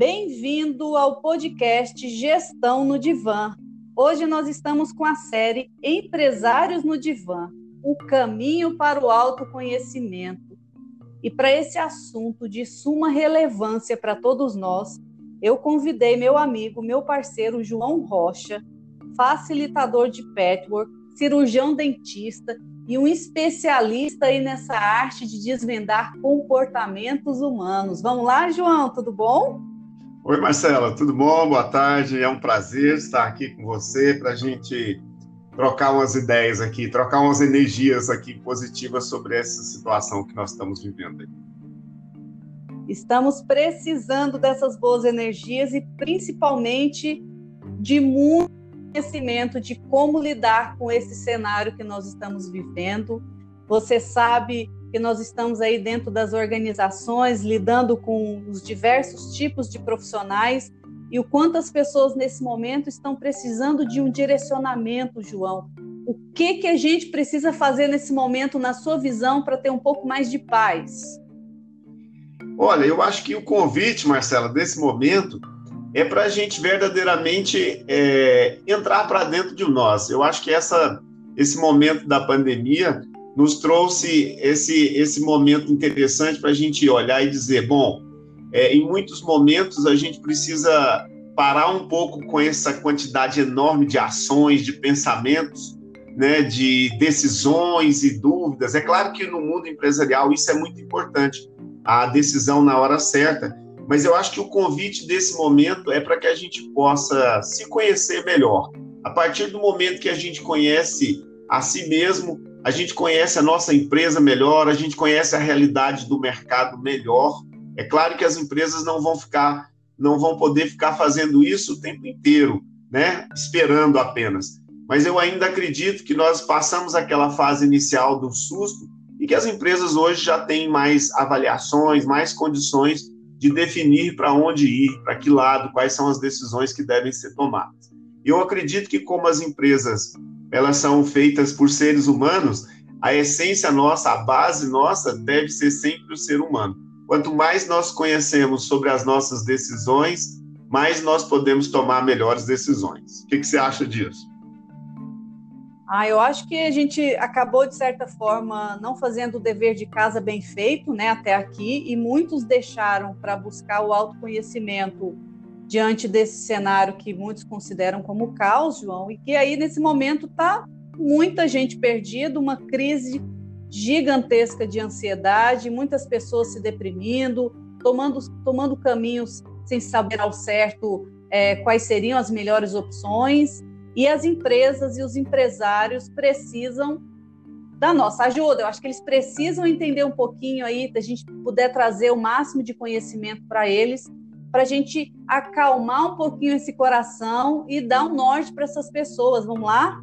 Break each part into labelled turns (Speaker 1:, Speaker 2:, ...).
Speaker 1: Bem-vindo ao podcast Gestão no Divã. Hoje nós estamos com a série Empresários no Divã o caminho para o autoconhecimento. E para esse assunto de suma relevância para todos nós, eu convidei meu amigo, meu parceiro João Rocha, facilitador de patchwork, cirurgião dentista e um especialista aí nessa arte de desvendar comportamentos humanos. Vamos lá, João, tudo bom?
Speaker 2: Oi, Marcela, tudo bom? Boa tarde. É um prazer estar aqui com você para a gente trocar umas ideias aqui, trocar umas energias aqui positivas sobre essa situação que nós estamos vivendo.
Speaker 1: Estamos precisando dessas boas energias e principalmente de muito conhecimento de como lidar com esse cenário que nós estamos vivendo. Você sabe que nós estamos aí dentro das organizações, lidando com os diversos tipos de profissionais e o quanto as pessoas nesse momento estão precisando de um direcionamento, João. O que que a gente precisa fazer nesse momento, na sua visão, para ter um pouco mais de paz?
Speaker 2: Olha, eu acho que o convite, Marcela, desse momento é para a gente verdadeiramente é, entrar para dentro de nós. Eu acho que essa, esse momento da pandemia nos trouxe esse, esse momento interessante para a gente olhar e dizer: bom, é, em muitos momentos a gente precisa parar um pouco com essa quantidade enorme de ações, de pensamentos, né, de decisões e dúvidas. É claro que no mundo empresarial isso é muito importante, a decisão na hora certa, mas eu acho que o convite desse momento é para que a gente possa se conhecer melhor. A partir do momento que a gente conhece a si mesmo, a gente conhece a nossa empresa melhor, a gente conhece a realidade do mercado melhor, é claro que as empresas não vão ficar, não vão poder ficar fazendo isso o tempo inteiro, né? Esperando apenas. Mas eu ainda acredito que nós passamos aquela fase inicial do susto e que as empresas hoje já têm mais avaliações, mais condições de definir para onde ir, para que lado, quais são as decisões que devem ser tomadas. Eu acredito que como as empresas elas são feitas por seres humanos, a essência nossa, a base nossa deve ser sempre o ser humano. Quanto mais nós conhecemos sobre as nossas decisões, mais nós podemos tomar melhores decisões. O que, que você acha disso?
Speaker 1: Ah, eu acho que a gente acabou, de certa forma, não fazendo o dever de casa bem feito, né, até aqui, e muitos deixaram para buscar o autoconhecimento diante desse cenário que muitos consideram como caos, João, e que aí, nesse momento, está muita gente perdida, uma crise gigantesca de ansiedade, muitas pessoas se deprimindo, tomando, tomando caminhos sem saber ao certo é, quais seriam as melhores opções. E as empresas e os empresários precisam da nossa ajuda. Eu acho que eles precisam entender um pouquinho aí, da gente puder trazer o máximo de conhecimento para eles, para a gente acalmar um pouquinho esse coração e dar um norte para essas pessoas. Vamos lá?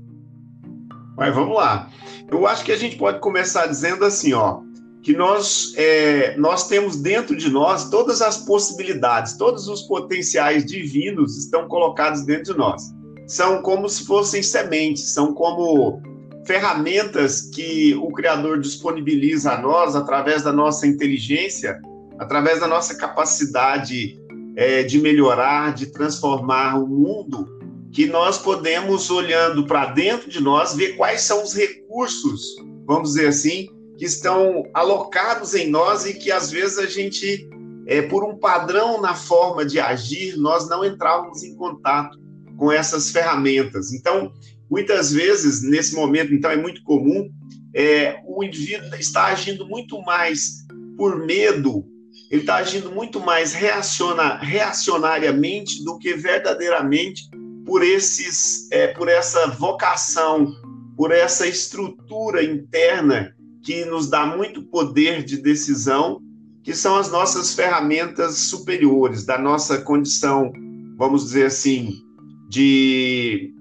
Speaker 2: Mas vamos lá. Eu acho que a gente pode começar dizendo assim, ó, que nós, é, nós temos dentro de nós todas as possibilidades, todos os potenciais divinos estão colocados dentro de nós. São como se fossem sementes, são como ferramentas que o Criador disponibiliza a nós através da nossa inteligência, através da nossa capacidade é, de melhorar, de transformar o mundo que nós podemos, olhando para dentro de nós, ver quais são os recursos, vamos dizer assim, que estão alocados em nós e que às vezes a gente, é, por um padrão na forma de agir, nós não entrávamos em contato com essas ferramentas. Então, muitas vezes, nesse momento, então, é muito comum, é, o indivíduo está agindo muito mais por medo, ele está agindo muito mais reaciona, reacionariamente do que verdadeiramente por esses, é, por essa vocação, por essa estrutura interna que nos dá muito poder de decisão, que são as nossas ferramentas superiores da nossa condição, vamos dizer assim, de,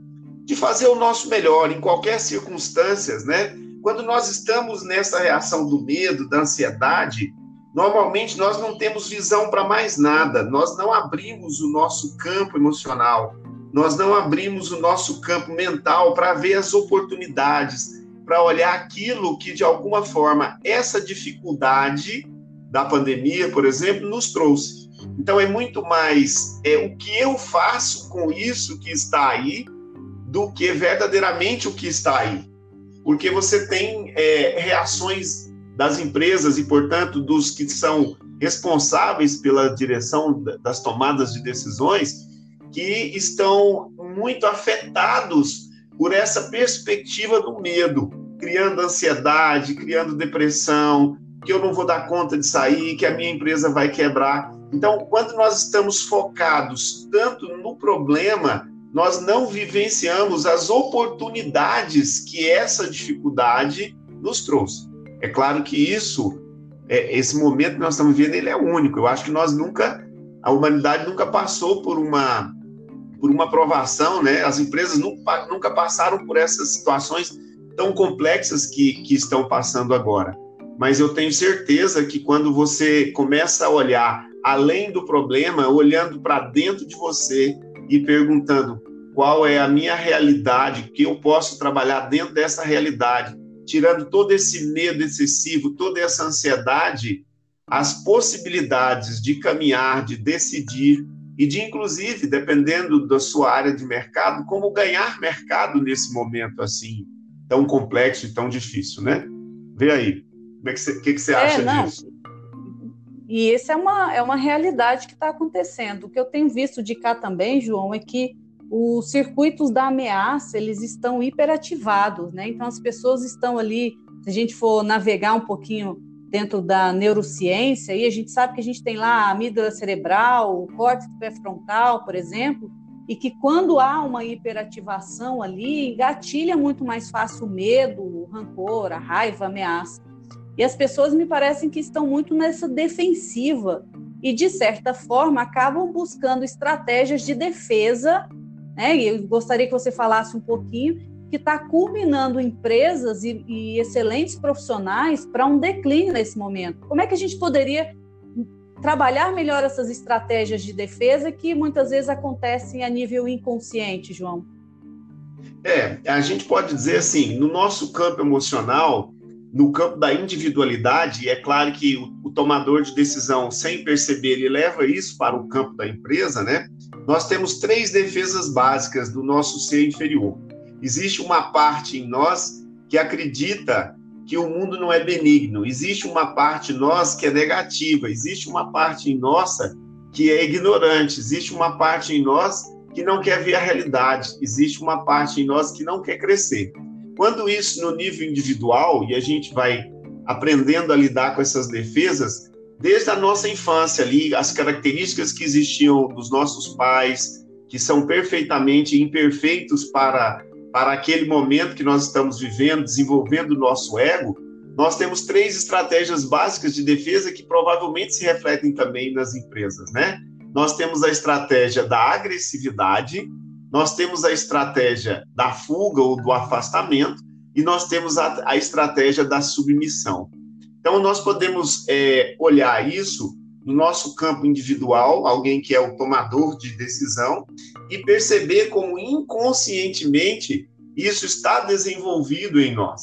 Speaker 2: de fazer o nosso melhor em qualquer circunstâncias, né? Quando nós estamos nessa reação do medo, da ansiedade, normalmente nós não temos visão para mais nada, nós não abrimos o nosso campo emocional, nós não abrimos o nosso campo mental para ver as oportunidades, para olhar aquilo que, de alguma forma, essa dificuldade da pandemia, por exemplo, nos trouxe. Então é muito mais é o que eu faço com isso que está aí do que verdadeiramente o que está aí. Porque você tem é, reações das empresas e, portanto, dos que são responsáveis pela direção das tomadas de decisões, que estão muito afetados por essa perspectiva do medo, criando ansiedade, criando depressão, que eu não vou dar conta de sair, que a minha empresa vai quebrar. Então, quando nós estamos focados tanto no problema, nós não vivenciamos as oportunidades que essa dificuldade nos trouxe. É claro que isso, é, esse momento que nós estamos vivendo, ele é único. Eu acho que nós nunca, a humanidade nunca passou por uma por uma provação, né? As empresas nunca, nunca passaram por essas situações tão complexas que, que estão passando agora. Mas eu tenho certeza que quando você começa a olhar além do problema, olhando para dentro de você e perguntando qual é a minha realidade, que eu posso trabalhar dentro dessa realidade, tirando todo esse medo excessivo, toda essa ansiedade, as possibilidades de caminhar, de decidir e de, inclusive, dependendo da sua área de mercado, como ganhar mercado nesse momento assim tão complexo e tão difícil, né? Vê aí, como é que você, que, que você é, acha não. disso?
Speaker 1: E essa é uma, é uma realidade que está acontecendo. O que eu tenho visto de cá também, João, é que os circuitos da ameaça eles estão hiperativados, né? Então as pessoas estão ali. Se a gente for navegar um pouquinho dentro da neurociência, e a gente sabe que a gente tem lá a amígdala cerebral, o córtex pré-frontal, por exemplo, e que quando há uma hiperativação ali, engatilha muito mais fácil o medo, o rancor, a raiva, a ameaça. E as pessoas me parecem que estão muito nessa defensiva e, de certa forma, acabam buscando estratégias de defesa. Né? Eu gostaria que você falasse um pouquinho que está culminando empresas e, e excelentes profissionais para um declínio nesse momento. Como é que a gente poderia trabalhar melhor essas estratégias de defesa que muitas vezes acontecem a nível inconsciente, João?
Speaker 2: É, a gente pode dizer assim, no nosso campo emocional, no campo da individualidade, é claro que o, o, tomador de decisão, sem perceber, ele leva isso para o campo da empresa, né? Nós temos três defesas básicas do nosso ser inferior. Existe uma parte em nós que acredita que o mundo não é benigno. Existe uma parte em nós que é negativa. Existe uma parte em nossa que é ignorante. Existe uma parte em nós que não quer ver a realidade. Existe uma parte em nós que não quer crescer. Quando isso no nível individual, e a gente vai aprendendo a lidar com essas defesas, desde a nossa infância ali, as características que existiam dos nossos pais, que são perfeitamente imperfeitos para, para aquele momento que nós estamos vivendo, desenvolvendo o nosso ego, nós temos três estratégias básicas de defesa que provavelmente se refletem também nas empresas, né? Nós temos a estratégia da agressividade, nós temos a estratégia da fuga ou do afastamento e nós temos a, a estratégia da submissão. Então, nós podemos é, olhar isso no nosso campo individual, alguém que é o tomador de decisão, e perceber como inconscientemente isso está desenvolvido em nós.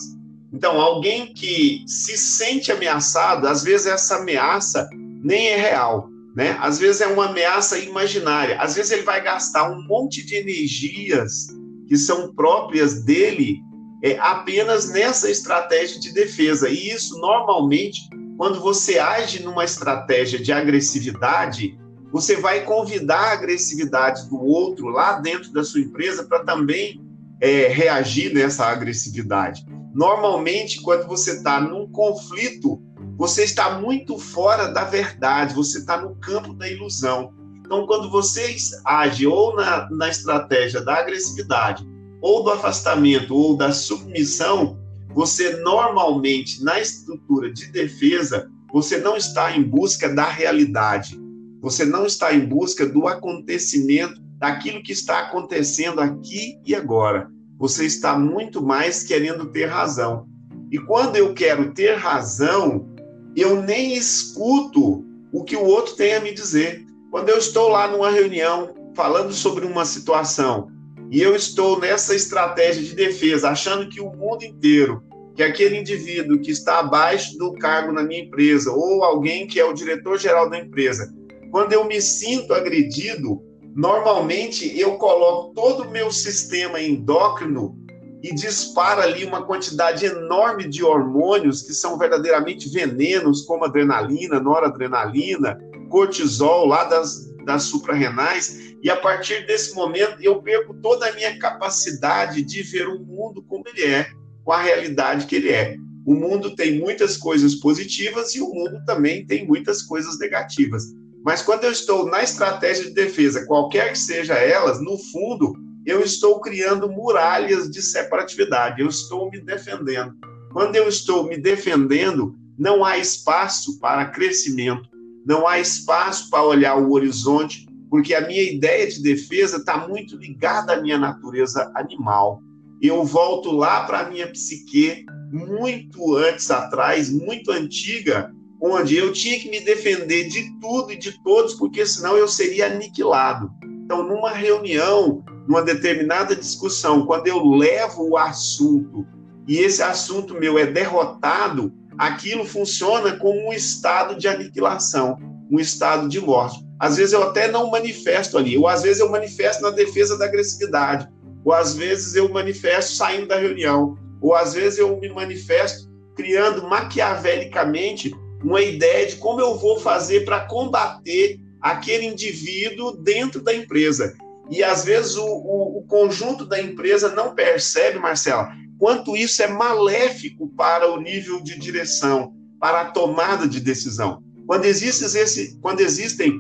Speaker 2: Então, alguém que se sente ameaçado, às vezes essa ameaça nem é real, né? Às vezes é uma ameaça imaginária. Às vezes ele vai gastar um monte de energias que são próprias dele é, apenas nessa estratégia de defesa. E isso normalmente, quando você age numa estratégia de agressividade, você vai convidar a agressividade do outro lá dentro da sua empresa para também é, reagir nessa agressividade. Normalmente, quando você está num conflito você está muito fora da verdade, você está no campo da ilusão. Então, quando você age ou na, na estratégia da agressividade, ou do afastamento, ou da submissão, você normalmente, na estrutura de defesa, você não está em busca da realidade, você não está em busca do acontecimento, daquilo que está acontecendo aqui e agora. Você está muito mais querendo ter razão. E quando eu quero ter razão, eu nem escuto o que o outro tem a me dizer. Quando eu estou lá numa reunião falando sobre uma situação e eu estou nessa estratégia de defesa, achando que o mundo inteiro, que aquele indivíduo que está abaixo do cargo na minha empresa ou alguém que é o diretor geral da empresa Quando eu me sinto agredido, normalmente eu coloco todo o meu sistema endócrino e dispara ali uma quantidade enorme de hormônios que são verdadeiramente venenos, como adrenalina, noradrenalina, cortisol, lá das, das suprarrenais, e a partir desse momento eu perco toda a minha capacidade de ver o mundo como ele é, com a realidade que ele é. O mundo tem muitas coisas positivas e o mundo também tem muitas coisas negativas. Mas quando eu estou na estratégia de defesa, qualquer que seja elas, no fundo, eu estou criando muralhas de separatividade, eu estou me defendendo. Quando eu estou me defendendo, não há espaço para crescimento, não há espaço para olhar o horizonte, porque a minha ideia de defesa está muito ligada à minha natureza animal. Eu volto lá para a minha psique, muito antes atrás, muito antiga, onde eu tinha que me defender de tudo e de todos, porque senão eu seria aniquilado. Então, numa reunião, numa determinada discussão, quando eu levo o assunto e esse assunto meu é derrotado, aquilo funciona como um estado de aniquilação, um estado de morte. Às vezes eu até não manifesto ali, ou às vezes eu manifesto na defesa da agressividade, ou às vezes eu manifesto saindo da reunião, ou às vezes eu me manifesto criando maquiavelicamente uma ideia de como eu vou fazer para combater aquele indivíduo dentro da empresa. E às vezes o, o, o conjunto da empresa não percebe, Marcela, quanto isso é maléfico para o nível de direção, para a tomada de decisão. Quando, existe esse, quando existem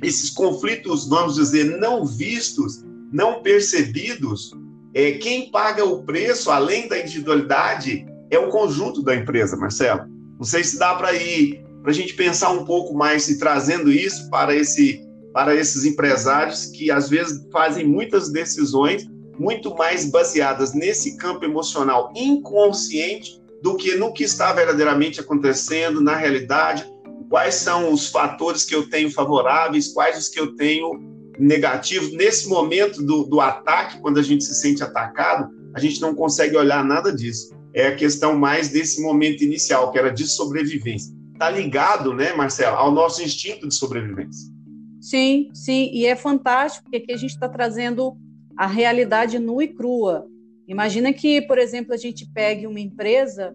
Speaker 2: esses conflitos, vamos dizer, não vistos, não percebidos, é, quem paga o preço, além da individualidade, é o conjunto da empresa, Marcelo. Não sei se dá para ir, para a gente pensar um pouco mais e trazendo isso para esse para esses empresários que às vezes fazem muitas decisões muito mais baseadas nesse campo emocional inconsciente do que no que está verdadeiramente acontecendo na realidade, quais são os fatores que eu tenho favoráveis, quais os que eu tenho negativos. Nesse momento do, do ataque, quando a gente se sente atacado, a gente não consegue olhar nada disso. É a questão mais desse momento inicial, que era de sobrevivência. Está ligado, né, Marcela, ao nosso instinto de sobrevivência.
Speaker 1: Sim, sim, e é fantástico porque aqui a gente está trazendo a realidade nua e crua. Imagina que, por exemplo, a gente pegue uma empresa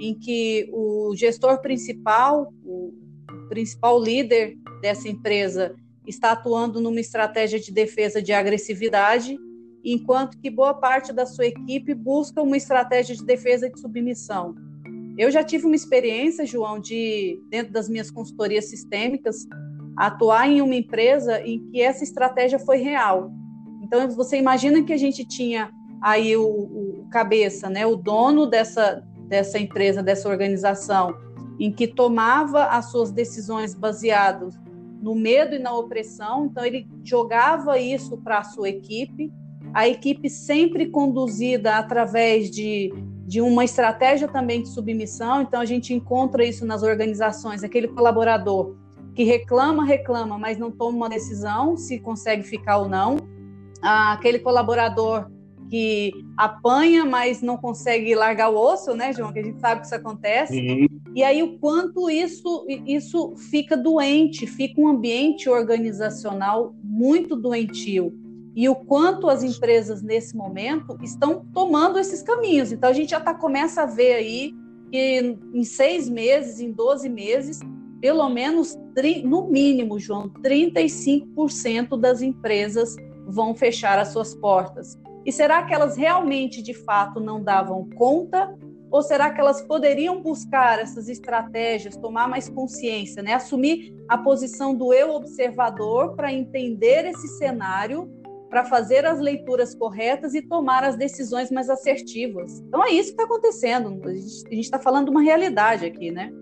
Speaker 1: em que o gestor principal, o principal líder dessa empresa, está atuando numa estratégia de defesa de agressividade, enquanto que boa parte da sua equipe busca uma estratégia de defesa de submissão. Eu já tive uma experiência, João, de dentro das minhas consultorias sistêmicas, atuar em uma empresa em que essa estratégia foi real. Então, você imagina que a gente tinha aí o, o cabeça, né, o dono dessa, dessa empresa, dessa organização, em que tomava as suas decisões baseadas no medo e na opressão, então ele jogava isso para a sua equipe, a equipe sempre conduzida através de, de uma estratégia também de submissão, então a gente encontra isso nas organizações, aquele colaborador que reclama, reclama, mas não toma uma decisão se consegue ficar ou não. Ah, aquele colaborador que apanha, mas não consegue largar o osso, né, João? Que a gente sabe que isso acontece. Uhum. E aí o quanto isso isso fica doente, fica um ambiente organizacional muito doentio. E o quanto as empresas nesse momento estão tomando esses caminhos. Então a gente já tá, começa a ver aí que em seis meses, em 12 meses, pelo menos, no mínimo, João, 35% das empresas vão fechar as suas portas. E será que elas realmente, de fato, não davam conta? Ou será que elas poderiam buscar essas estratégias, tomar mais consciência, né? assumir a posição do eu observador para entender esse cenário, para fazer as leituras corretas e tomar as decisões mais assertivas? Então é isso que está acontecendo. A gente está falando de uma realidade aqui, né?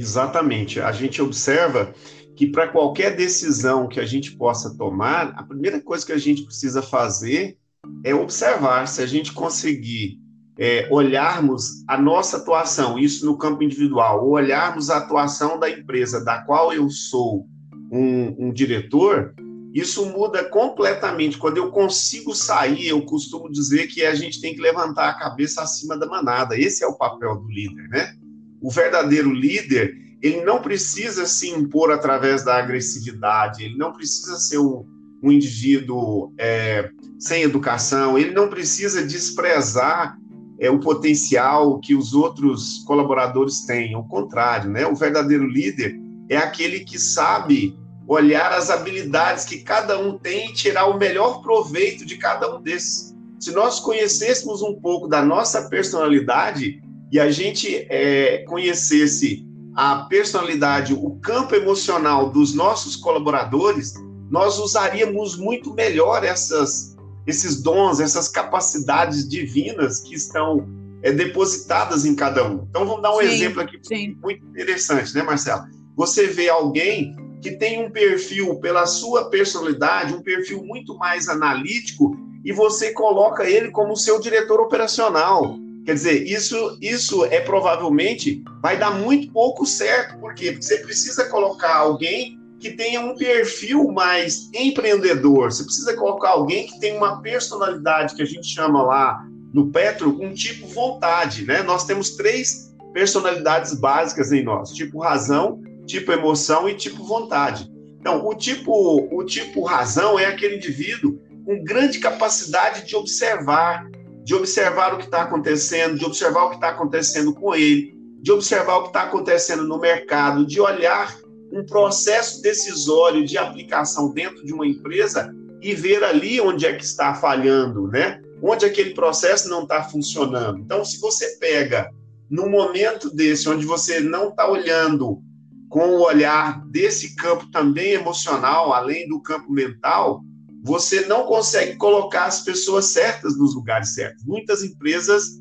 Speaker 2: Exatamente. A gente observa que para qualquer decisão que a gente possa tomar, a primeira coisa que a gente precisa fazer é observar se a gente conseguir é, olharmos a nossa atuação, isso no campo individual, ou olharmos a atuação da empresa da qual eu sou um, um diretor, isso muda completamente. Quando eu consigo sair, eu costumo dizer que a gente tem que levantar a cabeça acima da manada. Esse é o papel do líder, né? O verdadeiro líder, ele não precisa se impor através da agressividade, ele não precisa ser um, um indivíduo é, sem educação, ele não precisa desprezar é, o potencial que os outros colaboradores têm. Ao contrário, né? o verdadeiro líder é aquele que sabe olhar as habilidades que cada um tem e tirar o melhor proveito de cada um desses. Se nós conhecêssemos um pouco da nossa personalidade e a gente é, conhecesse a personalidade, o campo emocional dos nossos colaboradores, nós usaríamos muito melhor essas, esses dons, essas capacidades divinas que estão é, depositadas em cada um. Então, vamos dar um sim, exemplo aqui sim. muito interessante, né, Marcelo? Você vê alguém que tem um perfil, pela sua personalidade, um perfil muito mais analítico, e você coloca ele como seu diretor operacional. Quer dizer, isso, isso é provavelmente vai dar muito pouco certo. Por quê? Porque você precisa colocar alguém que tenha um perfil mais empreendedor. Você precisa colocar alguém que tenha uma personalidade que a gente chama lá no Petro, um tipo vontade, né? Nós temos três personalidades básicas em nós: tipo razão, tipo emoção e tipo vontade. Então, o tipo, o tipo razão é aquele indivíduo com grande capacidade de observar, de observar o que está acontecendo, de observar o que está acontecendo com ele, de observar o que está acontecendo no mercado, de olhar um processo decisório de aplicação dentro de uma empresa e ver ali onde é que está falhando, né? Onde aquele processo não está funcionando. Então, se você pega num momento desse, onde você não está olhando com o olhar desse campo também emocional, além do campo mental, você não consegue colocar as pessoas certas nos lugares certos. Muitas empresas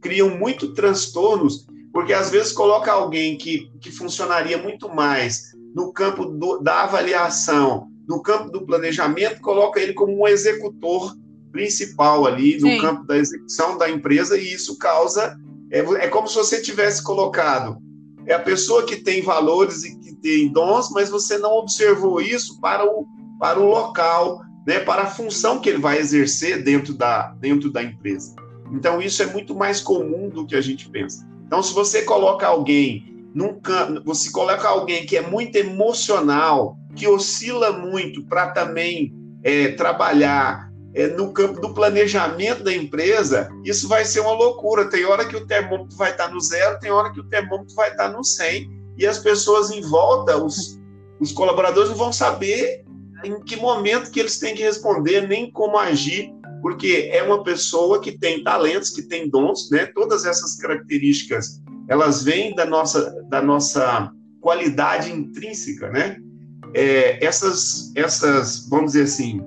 Speaker 2: criam muito transtornos, porque às vezes coloca alguém que, que funcionaria muito mais no campo do, da avaliação, no campo do planejamento, coloca ele como um executor principal ali no Sim. campo da execução da empresa, e isso causa. É, é como se você tivesse colocado é a pessoa que tem valores e que tem dons, mas você não observou isso para o, para o local, né, para a função que ele vai exercer dentro da, dentro da empresa. Então, isso é muito mais comum do que a gente pensa. Então, se você coloca alguém num você coloca alguém que é muito emocional, que oscila muito para também é, trabalhar é, no campo do planejamento da empresa, isso vai ser uma loucura. Tem hora que o termômetro vai estar no zero, tem hora que o termômetro vai estar no 100, e as pessoas em volta, os, os colaboradores, não vão saber em que momento que eles têm que responder, nem como agir, porque é uma pessoa que tem talentos, que tem dons, né? Todas essas características, elas vêm da nossa, da nossa qualidade intrínseca, né? É, essas, essas, vamos dizer assim,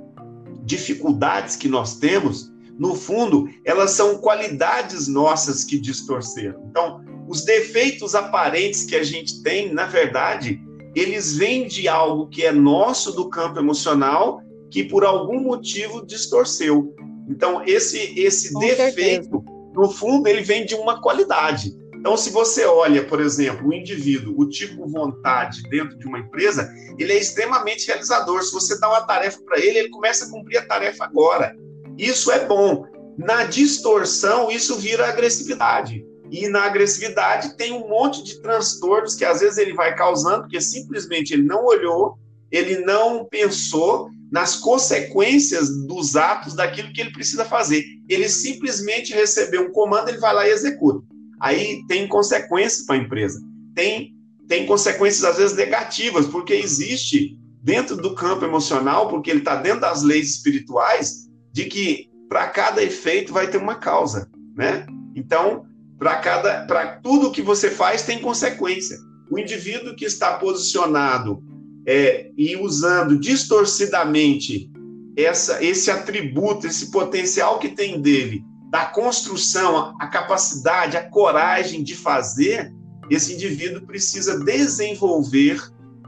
Speaker 2: dificuldades que nós temos, no fundo, elas são qualidades nossas que distorceram. Então, os defeitos aparentes que a gente tem, na verdade, eles vêm de algo que é nosso do campo emocional, que por algum motivo distorceu. Então, esse, esse defeito, certeza. no fundo, ele vem de uma qualidade. Então, se você olha, por exemplo, o indivíduo, o tipo vontade dentro de uma empresa, ele é extremamente realizador. Se você dá uma tarefa para ele, ele começa a cumprir a tarefa agora. Isso é bom. Na distorção, isso vira agressividade. E na agressividade tem um monte de transtornos que às vezes ele vai causando, porque simplesmente ele não olhou, ele não pensou nas consequências dos atos daquilo que ele precisa fazer. Ele simplesmente recebeu um comando, ele vai lá e executa. Aí tem consequências para a empresa. Tem, tem consequências às vezes negativas, porque existe dentro do campo emocional, porque ele está dentro das leis espirituais, de que para cada efeito vai ter uma causa, né? Então, para cada, para tudo que você faz tem consequência. O indivíduo que está posicionado é, e usando distorcidamente essa, esse atributo, esse potencial que tem dele, da construção, a capacidade, a coragem de fazer, esse indivíduo precisa desenvolver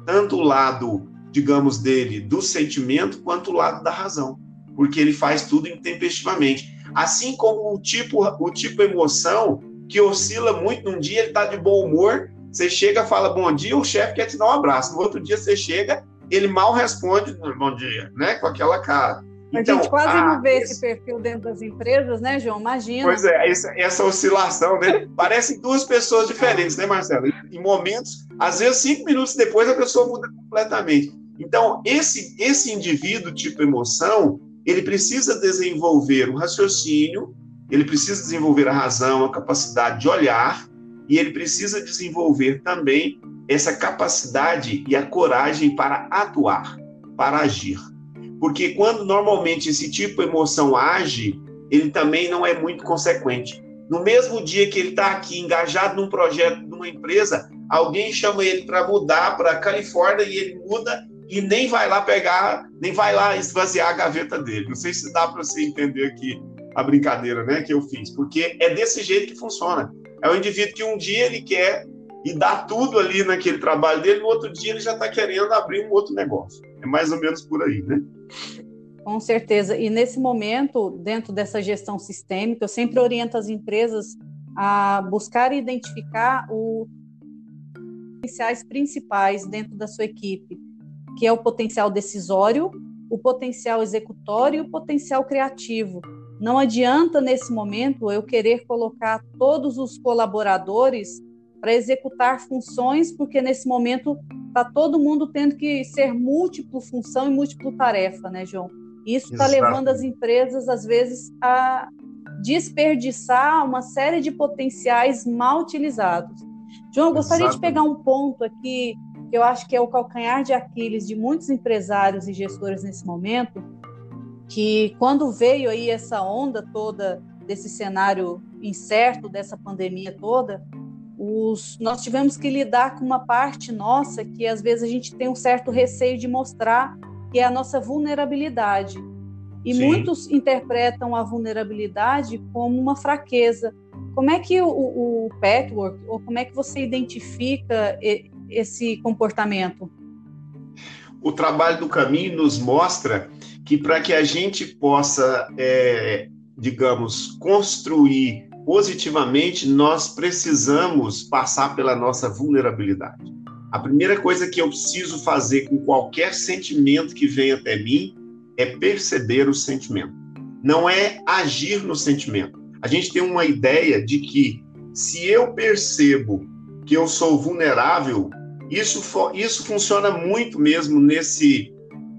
Speaker 2: tanto o lado, digamos, dele do sentimento quanto o lado da razão, porque ele faz tudo intempestivamente. Assim como o tipo, o tipo emoção, que oscila muito. Num dia ele está de bom humor, você chega, fala bom dia, o chefe quer te dar um abraço. No outro dia você chega, ele mal responde bom dia, né? Com aquela cara.
Speaker 1: A então, gente quase a, não vê esse... esse perfil dentro das empresas, né, João? Imagina.
Speaker 2: Pois é, essa, essa oscilação, né? Parecem duas pessoas diferentes, né, Marcelo? Em momentos, às vezes, cinco minutos depois, a pessoa muda completamente. Então, esse, esse indivíduo tipo emoção, ele precisa desenvolver um raciocínio, ele precisa desenvolver a razão, a capacidade de olhar, e ele precisa desenvolver também essa capacidade e a coragem para atuar, para agir. Porque quando normalmente esse tipo de emoção age, ele também não é muito consequente. No mesmo dia que ele está aqui engajado num projeto, numa empresa, alguém chama ele para mudar para a Califórnia e ele muda e nem vai lá pegar, nem vai lá esvaziar a gaveta dele. Não sei se dá para você entender aqui a brincadeira, né, que eu fiz, porque é desse jeito que funciona. É o indivíduo que um dia ele quer e dá tudo ali naquele trabalho dele, no outro dia ele já está querendo abrir um outro negócio. É mais ou menos por aí, né?
Speaker 1: Com certeza. E nesse momento, dentro dessa gestão sistêmica, eu sempre oriento as empresas a buscar identificar os potenciais principais dentro da sua equipe que é o potencial decisório, o potencial executório e o potencial criativo. Não adianta, nesse momento, eu querer colocar todos os colaboradores para executar funções, porque nesse momento está todo mundo tendo que ser múltiplo função e múltiplo tarefa, né, João? Isso está levando as empresas, às vezes, a desperdiçar uma série de potenciais mal utilizados. João, eu gostaria Exato. de pegar um ponto aqui que eu acho que é o calcanhar de Aquiles de muitos empresários e gestores nesse momento, que quando veio aí essa onda toda desse cenário incerto, dessa pandemia toda, os, nós tivemos que lidar com uma parte nossa que às vezes a gente tem um certo receio de mostrar, que é a nossa vulnerabilidade. E Sim. muitos interpretam a vulnerabilidade como uma fraqueza. Como é que o, o Petwork, ou como é que você identifica esse comportamento?
Speaker 2: O trabalho do caminho nos mostra que para que a gente possa, é, digamos, construir positivamente, nós precisamos passar pela nossa vulnerabilidade. A primeira coisa que eu preciso fazer com qualquer sentimento que vem até mim é perceber o sentimento. Não é agir no sentimento. A gente tem uma ideia de que se eu percebo que eu sou vulnerável, isso, isso funciona muito mesmo nesse,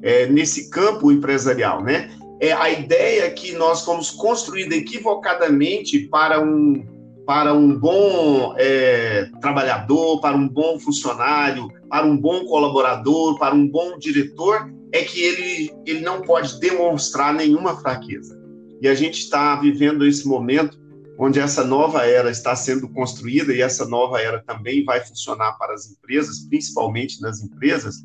Speaker 2: é, nesse campo empresarial, né? É a ideia que nós fomos construídos equivocadamente para um, para um bom é, trabalhador, para um bom funcionário, para um bom colaborador, para um bom diretor, é que ele, ele não pode demonstrar nenhuma fraqueza. E a gente está vivendo esse momento onde essa nova era está sendo construída e essa nova era também vai funcionar para as empresas, principalmente nas empresas,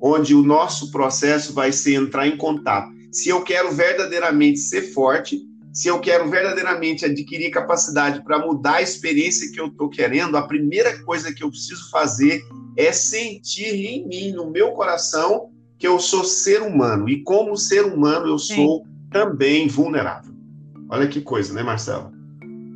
Speaker 2: onde o nosso processo vai ser entrar em contato. Se eu quero verdadeiramente ser forte, se eu quero verdadeiramente adquirir capacidade para mudar a experiência que eu estou querendo, a primeira coisa que eu preciso fazer é sentir em mim, no meu coração, que eu sou ser humano. E como ser humano, eu sou Sim. também vulnerável. Olha que coisa, né, Marcelo?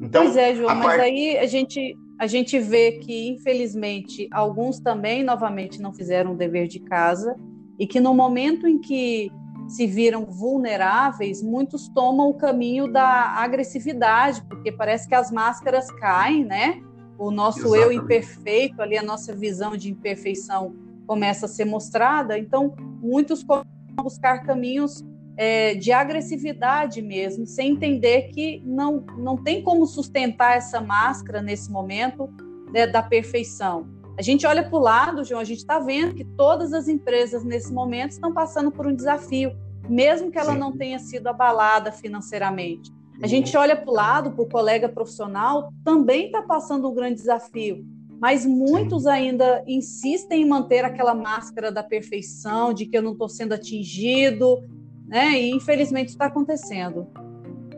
Speaker 1: Então, pois é, João, mas part... aí a gente, a gente vê que, infelizmente, alguns também, novamente, não fizeram o dever de casa e que no momento em que se viram vulneráveis, muitos tomam o caminho da agressividade, porque parece que as máscaras caem, né? O nosso Exatamente. eu imperfeito, ali a nossa visão de imperfeição começa a ser mostrada. Então, muitos começam a buscar caminhos é, de agressividade mesmo, sem entender que não, não tem como sustentar essa máscara nesse momento né, da perfeição. A gente olha para o lado, João, a gente está vendo que todas as empresas nesse momento estão passando por um desafio, mesmo que ela Sim. não tenha sido abalada financeiramente. A gente olha para o lado, para o colega profissional, também está passando um grande desafio, mas muitos ainda insistem em manter aquela máscara da perfeição, de que eu não estou sendo atingido, né? E infelizmente está acontecendo.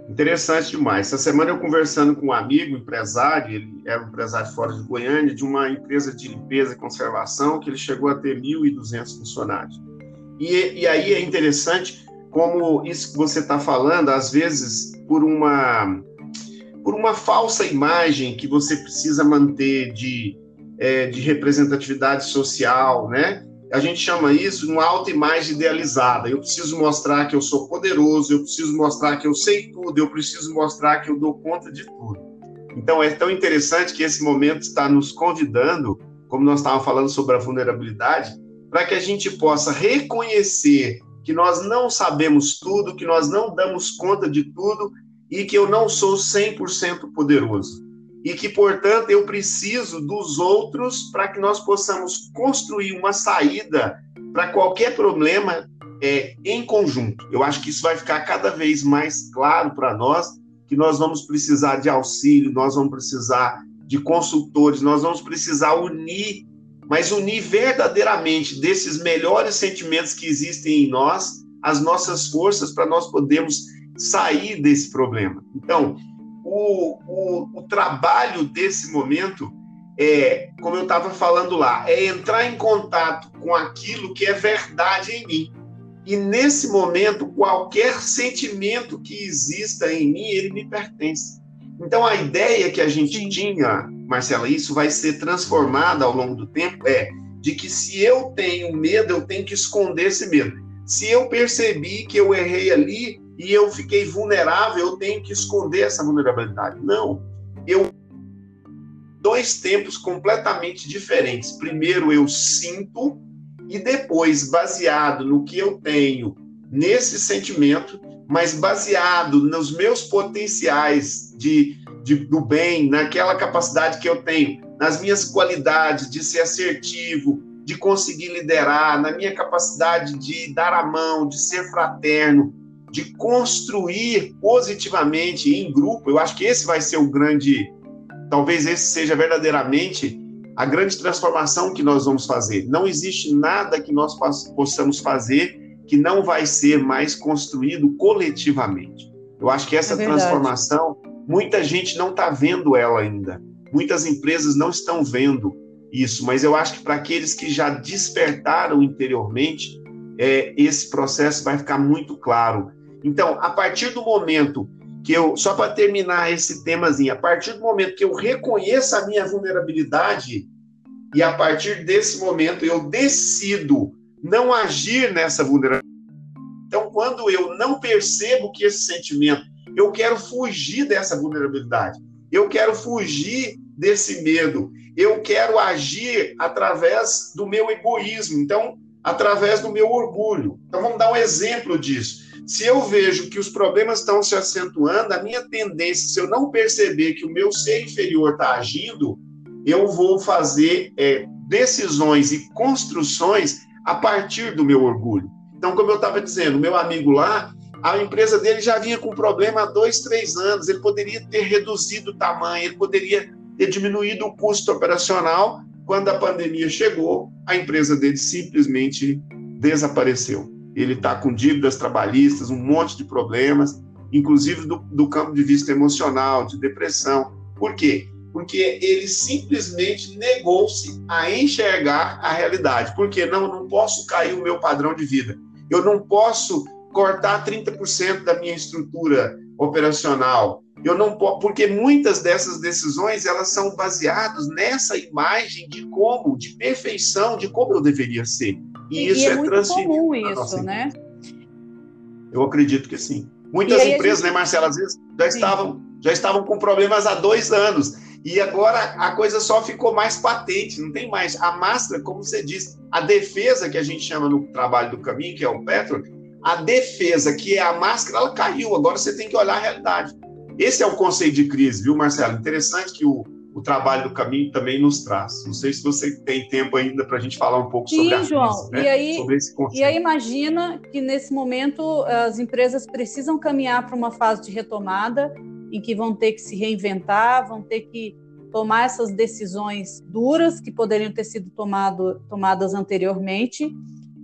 Speaker 2: Interessante demais. Essa semana eu conversando com um amigo empresário, ele era um empresário fora de Goiânia, de uma empresa de limpeza e conservação, que ele chegou a ter 1.200 funcionários. E, e aí é interessante como isso que você está falando, às vezes, por uma, por uma falsa imagem que você precisa manter de, é, de representatividade social, né? A gente chama isso uma autoimagem idealizada. Eu preciso mostrar que eu sou poderoso, eu preciso mostrar que eu sei tudo, eu preciso mostrar que eu dou conta de tudo. Então é tão interessante que esse momento está nos convidando, como nós estávamos falando sobre a vulnerabilidade, para que a gente possa reconhecer que nós não sabemos tudo, que nós não damos conta de tudo e que eu não sou 100% poderoso. E que, portanto, eu preciso dos outros para que nós possamos construir uma saída para qualquer problema é, em conjunto. Eu acho que isso vai ficar cada vez mais claro para nós que nós vamos precisar de auxílio, nós vamos precisar de consultores, nós vamos precisar unir, mas unir verdadeiramente desses melhores sentimentos que existem em nós, as nossas forças para nós podermos sair desse problema. Então, o, o, o trabalho desse momento é, como eu estava falando lá, é entrar em contato com aquilo que é verdade em mim. E nesse momento, qualquer sentimento que exista em mim, ele me pertence. Então, a ideia que a gente Sim. tinha, Marcela, isso vai ser transformada ao longo do tempo, é de que se eu tenho medo, eu tenho que esconder esse medo. Se eu percebi que eu errei ali e eu fiquei vulnerável, eu tenho que esconder essa vulnerabilidade. Não. Eu dois tempos completamente diferentes. Primeiro eu sinto e depois, baseado no que eu tenho nesse sentimento, mas baseado nos meus potenciais de, de, do bem, naquela capacidade que eu tenho, nas minhas qualidades de ser assertivo, de conseguir liderar, na minha capacidade de dar a mão, de ser fraterno, de construir positivamente em grupo, eu acho que esse vai ser o grande, talvez esse seja verdadeiramente a grande transformação que nós vamos fazer. Não existe nada que nós possamos fazer que não vai ser mais construído coletivamente. Eu acho que essa é transformação, muita gente não está vendo ela ainda. Muitas empresas não estão vendo isso, mas eu acho que para aqueles que já despertaram interiormente, é, esse processo vai ficar muito claro. Então, a partir do momento que eu, só para terminar esse temazinho, a partir do momento que eu reconheço a minha vulnerabilidade e a partir desse momento eu decido não agir nessa vulnerabilidade. Então, quando eu não percebo que esse sentimento, eu quero fugir dessa vulnerabilidade, eu quero fugir desse medo, eu quero agir através do meu egoísmo, então, através do meu orgulho. Então, vamos dar um exemplo disso. Se eu vejo que os problemas estão se acentuando, a minha tendência, se eu não perceber que o meu ser inferior está agindo, eu vou fazer é, decisões e construções a partir do meu orgulho. Então, como eu estava dizendo, meu amigo lá, a empresa dele já vinha com problema há dois, três anos, ele poderia ter reduzido o tamanho, ele poderia ter diminuído o custo operacional. Quando a pandemia chegou, a empresa dele simplesmente desapareceu ele está com dívidas trabalhistas, um monte de problemas, inclusive do, do campo de vista emocional, de depressão. Por quê? Porque ele simplesmente negou-se a enxergar a realidade. Porque não, não posso cair o meu padrão de vida. Eu não posso cortar 30% da minha estrutura operacional. Eu não posso, porque muitas dessas decisões elas são baseadas nessa imagem de como, de perfeição, de como eu deveria ser.
Speaker 1: E, e isso é, é muito comum isso, né?
Speaker 2: Eu acredito que sim. Muitas empresas, gente... né, Marcela, às vezes já estavam, já estavam com problemas há dois anos. E agora a coisa só ficou mais patente, não tem mais. A máscara, como você disse, a defesa que a gente chama no trabalho do caminho, que é o Petro, a defesa, que é a máscara, ela caiu. Agora você tem que olhar a realidade. Esse é o conceito de crise, viu, Marcelo? Interessante que o, o trabalho do caminho também nos traz. Não sei se você tem tempo ainda para a gente falar um pouco
Speaker 1: Sim,
Speaker 2: sobre a
Speaker 1: João. Crise, né? e aí, sobre esse conceito. E aí imagina que nesse momento as empresas precisam caminhar para uma fase de retomada em que vão ter que se reinventar, vão ter que tomar essas decisões duras que poderiam ter sido tomado, tomadas anteriormente.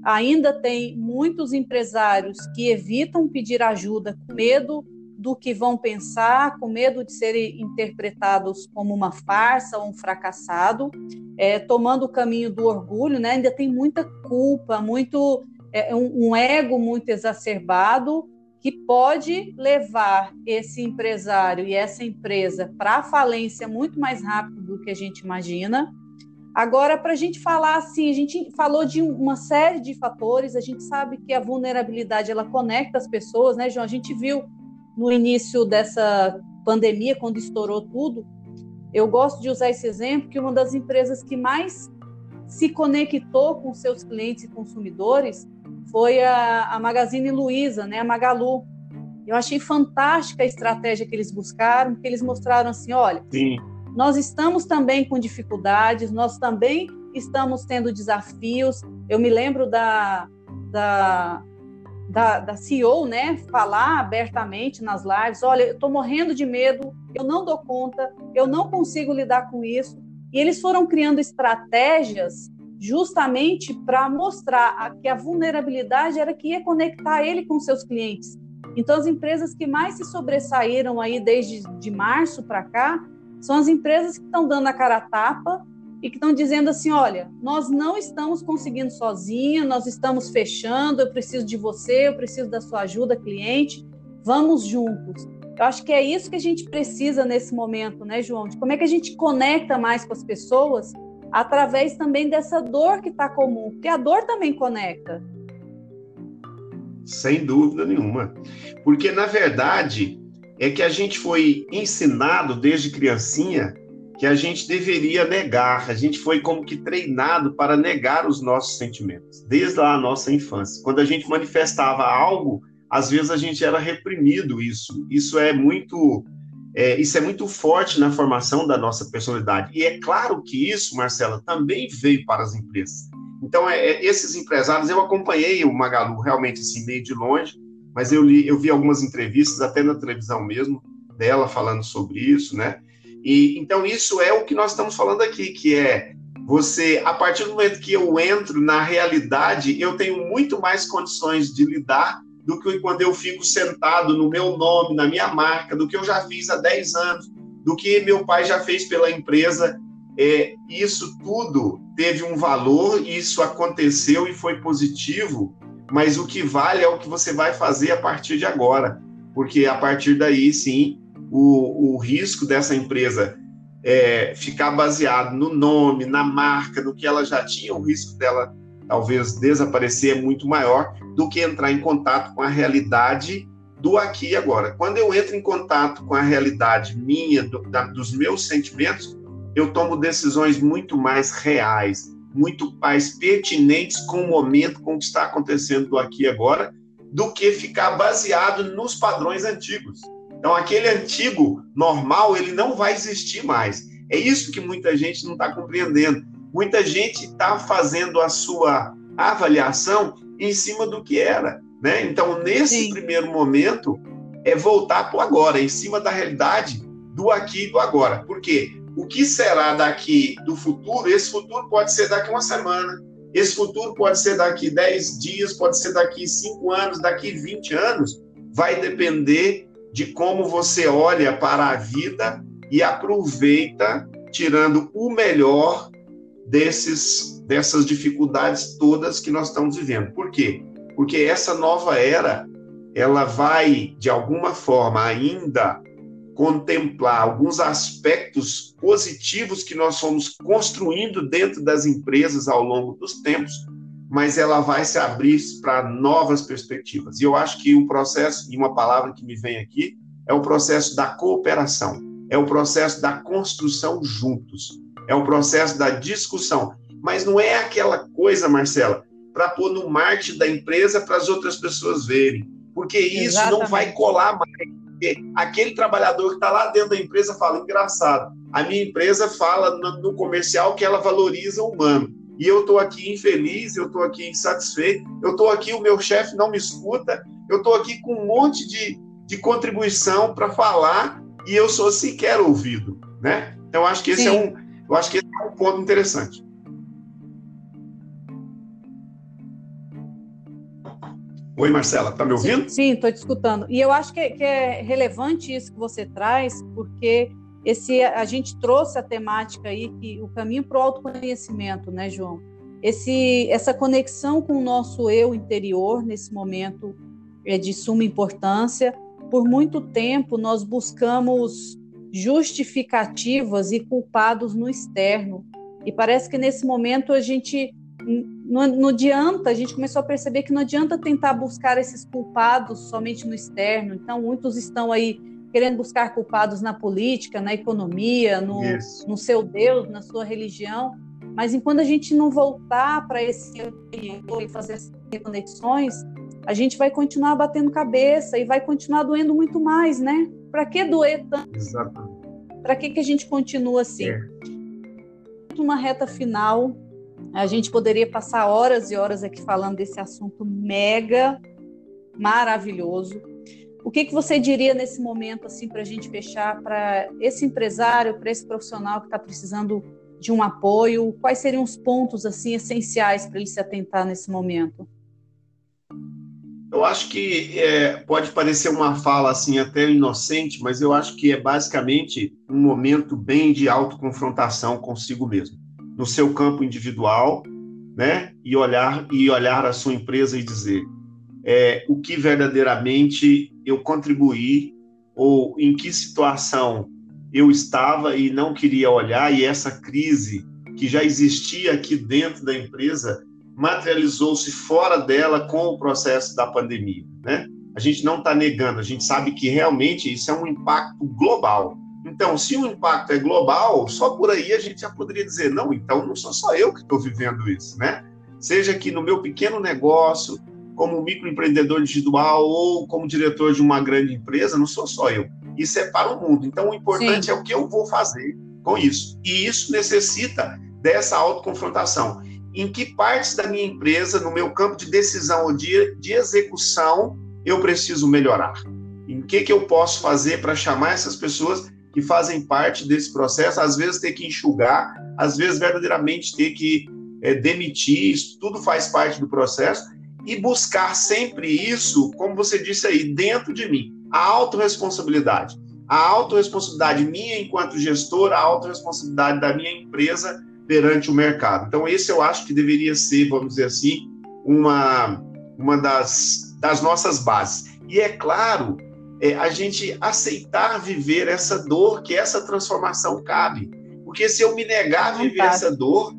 Speaker 1: Ainda tem muitos empresários que evitam pedir ajuda com medo do que vão pensar, com medo de serem interpretados como uma farsa ou um fracassado, é, tomando o caminho do orgulho, né? ainda tem muita culpa, muito é, um, um ego muito exacerbado que pode levar esse empresário e essa empresa para a falência muito mais rápido do que a gente imagina. Agora, para a gente falar assim, a gente falou de uma série de fatores, a gente sabe que a vulnerabilidade ela conecta as pessoas, né, João? A gente viu no início dessa pandemia, quando estourou tudo, eu gosto de usar esse exemplo que uma das empresas que mais se conectou com seus clientes e consumidores foi a, a Magazine Luiza, né, a Magalu. Eu achei fantástica a estratégia que eles buscaram, que eles mostraram assim, olha, Sim. nós estamos também com dificuldades, nós também estamos tendo desafios. Eu me lembro da, da, da, da CEO, né, falar abertamente nas lives, olha, eu estou morrendo de medo, eu não dou conta, eu não consigo lidar com isso. E eles foram criando estratégias justamente para mostrar que a vulnerabilidade era que ia conectar ele com seus clientes. Então, as empresas que mais se sobressaíram aí desde de março para cá são as empresas que estão dando a cara a tapa e que estão dizendo assim: olha, nós não estamos conseguindo sozinho, nós estamos fechando, eu preciso de você, eu preciso da sua ajuda, cliente, vamos juntos. Eu acho que é isso que a gente precisa nesse momento, né, João? De como é que a gente conecta mais com as pessoas através também dessa dor que está comum, porque a dor também conecta.
Speaker 2: Sem dúvida nenhuma. Porque, na verdade, é que a gente foi ensinado desde criancinha que a gente deveria negar, a gente foi como que treinado para negar os nossos sentimentos, desde a nossa infância. Quando a gente manifestava algo, às vezes a gente era reprimido isso. Isso é muito é, isso é muito forte na formação da nossa personalidade. E é claro que isso, Marcela, também veio para as empresas. Então, é, é, esses empresários, eu acompanhei o Magalu realmente assim, meio de longe, mas eu, li, eu vi algumas entrevistas, até na televisão mesmo, dela falando sobre isso, né? E então isso é o que nós estamos falando aqui, que é você, a partir do momento que eu entro na realidade, eu tenho muito mais condições de lidar do que quando eu fico sentado no meu nome, na minha marca, do que eu já fiz há 10 anos, do que meu pai já fez pela empresa. É, isso tudo teve um valor, isso aconteceu e foi positivo, mas o que vale é o que você vai fazer a partir de agora, porque a partir daí, sim, o, o risco dessa empresa é, ficar baseado no nome, na marca, no que ela já tinha, o risco dela talvez desaparecer é muito maior do que entrar em contato com a realidade do aqui e agora. Quando eu entro em contato com a realidade minha, do, da, dos meus sentimentos, eu tomo decisões muito mais reais, muito mais pertinentes com o momento, com o que está acontecendo do aqui e agora, do que ficar baseado nos padrões antigos. Então, aquele antigo normal, ele não vai existir mais. É isso que muita gente não está compreendendo. Muita gente está fazendo a sua avaliação em cima do que era. Né? Então, nesse Sim. primeiro momento, é voltar para o agora, em cima da realidade do aqui e do agora. Por quê? O que será daqui do futuro? Esse futuro pode ser daqui uma semana, esse futuro pode ser daqui 10 dias, pode ser daqui 5 anos, daqui 20 anos. Vai depender de como você olha para a vida e aproveita, tirando o melhor desses, dessas dificuldades todas que nós estamos vivendo. Por quê? Porque essa nova era, ela vai, de alguma forma, ainda contemplar alguns aspectos positivos que nós fomos construindo dentro das empresas ao longo dos tempos, mas ela vai se abrir para novas perspectivas. E eu acho que o processo, e uma palavra que me vem aqui, é o processo da cooperação, é o processo da construção juntos é o processo da discussão. Mas não é aquela coisa, Marcela, para pôr no marketing da empresa para as outras pessoas verem. Porque isso Exatamente. não vai colar mais. Porque aquele trabalhador que está lá dentro da empresa fala, engraçado, a minha empresa fala no comercial que ela valoriza o humano. E eu estou aqui infeliz, eu estou aqui insatisfeito, eu estou aqui, o meu chefe não me escuta, eu estou aqui com um monte de, de contribuição para falar e eu sou sequer ouvido. Né? Então, acho que esse é Sim. é um, eu acho que esse é um ponto interessante. Oi, Marcela, está me ouvindo?
Speaker 1: Sim, estou te escutando. E eu acho que que é, relevante isso que você traz, porque esse a gente trouxe a temática aí que o caminho para o autoconhecimento, né, João? Esse, essa conexão com o nosso eu interior nesse momento é de suma importância. Por muito tempo nós buscamos justificativas e culpados no externo. E parece que nesse momento a gente não, não, adianta, a gente começou a perceber que não adianta tentar buscar esses culpados somente no externo. Então, muitos estão aí querendo buscar culpados na política, na economia, no, no seu Deus, na sua religião. Mas enquanto a gente não voltar para esse interior e fazer essas conexões, a gente vai continuar batendo cabeça e vai continuar doendo muito mais, né? Para que doer tanto? Exatamente. Para que, que a gente continua assim? É. Uma reta final, a gente poderia passar horas e horas aqui falando desse assunto mega maravilhoso. O que, que você diria nesse momento, assim, para a gente fechar, para esse empresário, para esse profissional que está precisando de um apoio? Quais seriam os pontos, assim, essenciais para ele se atentar nesse momento?
Speaker 2: Eu acho que é, pode parecer uma fala assim até inocente, mas eu acho que é basicamente um momento bem de autoconfrontação consigo mesmo, no seu campo individual, né? E olhar e olhar a sua empresa e dizer é, o que verdadeiramente eu contribuí ou em que situação eu estava e não queria olhar e essa crise que já existia aqui dentro da empresa materializou-se fora dela com o processo da pandemia, né? A gente não está negando, a gente sabe que realmente isso é um impacto global. Então, se o impacto é global, só por aí a gente já poderia dizer, não, então não sou só eu que estou vivendo isso, né? Seja que no meu pequeno negócio, como microempreendedor digital ou como diretor de uma grande empresa, não sou só eu. Isso é para o mundo. Então, o importante Sim. é o que eu vou fazer com isso. E isso necessita dessa autoconfrontação em que partes da minha empresa, no meu campo de decisão ou de, de execução, eu preciso melhorar? Em que, que eu posso fazer para chamar essas pessoas que fazem parte desse processo, às vezes ter que enxugar, às vezes verdadeiramente ter que é, demitir, isso tudo faz parte do processo, e buscar sempre isso, como você disse aí, dentro de mim, a autorresponsabilidade. A autorresponsabilidade minha enquanto gestor, a autorresponsabilidade da minha empresa perante o mercado. Então, esse eu acho que deveria ser, vamos dizer assim, uma, uma das, das nossas bases. E é claro, é, a gente aceitar viver essa dor, que essa transformação cabe. Porque se eu me negar a viver essa dor,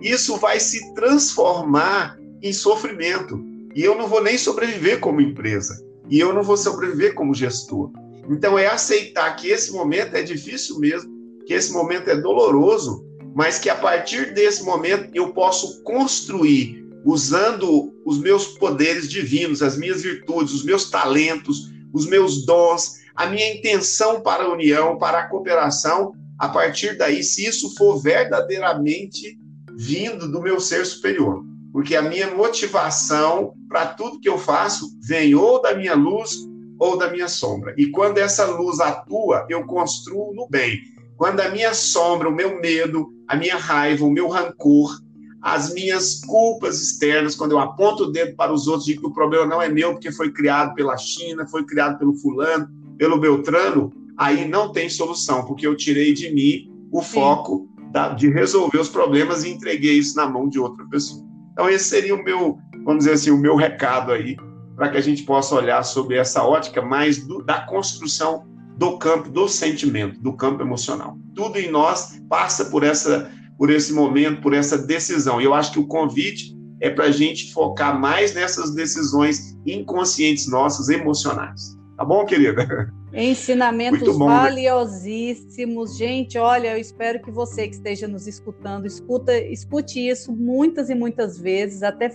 Speaker 2: isso vai se transformar em sofrimento. E eu não vou nem sobreviver como empresa. E eu não vou sobreviver como gestor. Então, é aceitar que esse momento é difícil mesmo, que esse momento é doloroso, mas que a partir desse momento eu posso construir, usando os meus poderes divinos, as minhas virtudes, os meus talentos, os meus dons, a minha intenção para a união, para a cooperação, a partir daí, se isso for verdadeiramente vindo do meu ser superior. Porque a minha motivação para tudo que eu faço vem ou da minha luz ou da minha sombra. E quando essa luz atua, eu construo no bem. Quando a minha sombra, o meu medo, a minha raiva, o meu rancor, as minhas culpas externas, quando eu aponto o dedo para os outros, digo que o problema não é meu, porque foi criado pela China, foi criado pelo fulano, pelo Beltrano, aí não tem solução, porque eu tirei de mim o foco da, de resolver os problemas e entreguei isso na mão de outra pessoa. Então, esse seria o meu, vamos dizer assim, o meu recado aí, para que a gente possa olhar sobre essa ótica mais do, da construção do campo do sentimento, do campo emocional. Tudo em nós passa por essa por esse momento, por essa decisão. E eu acho que o convite é para a gente focar mais nessas decisões inconscientes nossas, emocionais. Tá bom, querida?
Speaker 1: Ensinamentos bom, né? valiosíssimos. Né? Gente, olha, eu espero que você que esteja nos escutando, escuta, escute isso muitas e muitas vezes, até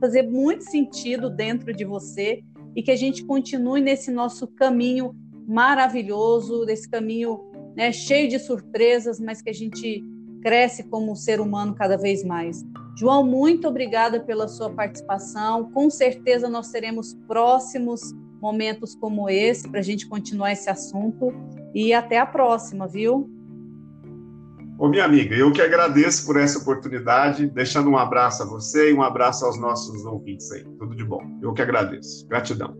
Speaker 1: fazer muito sentido dentro de você e que a gente continue nesse nosso caminho maravilhoso, desse caminho né, cheio de surpresas, mas que a gente cresce como ser humano cada vez mais. João, muito obrigada pela sua participação. Com certeza nós teremos próximos momentos como esse para a gente continuar esse assunto. E até a próxima, viu?
Speaker 2: Ô, minha amiga, eu que agradeço por essa oportunidade, deixando um abraço a você e um abraço aos nossos ouvintes aí. Tudo de bom. Eu que agradeço. Gratidão.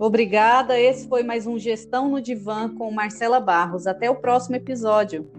Speaker 1: Obrigada. Esse foi mais um Gestão no Divã com Marcela Barros. Até o próximo episódio.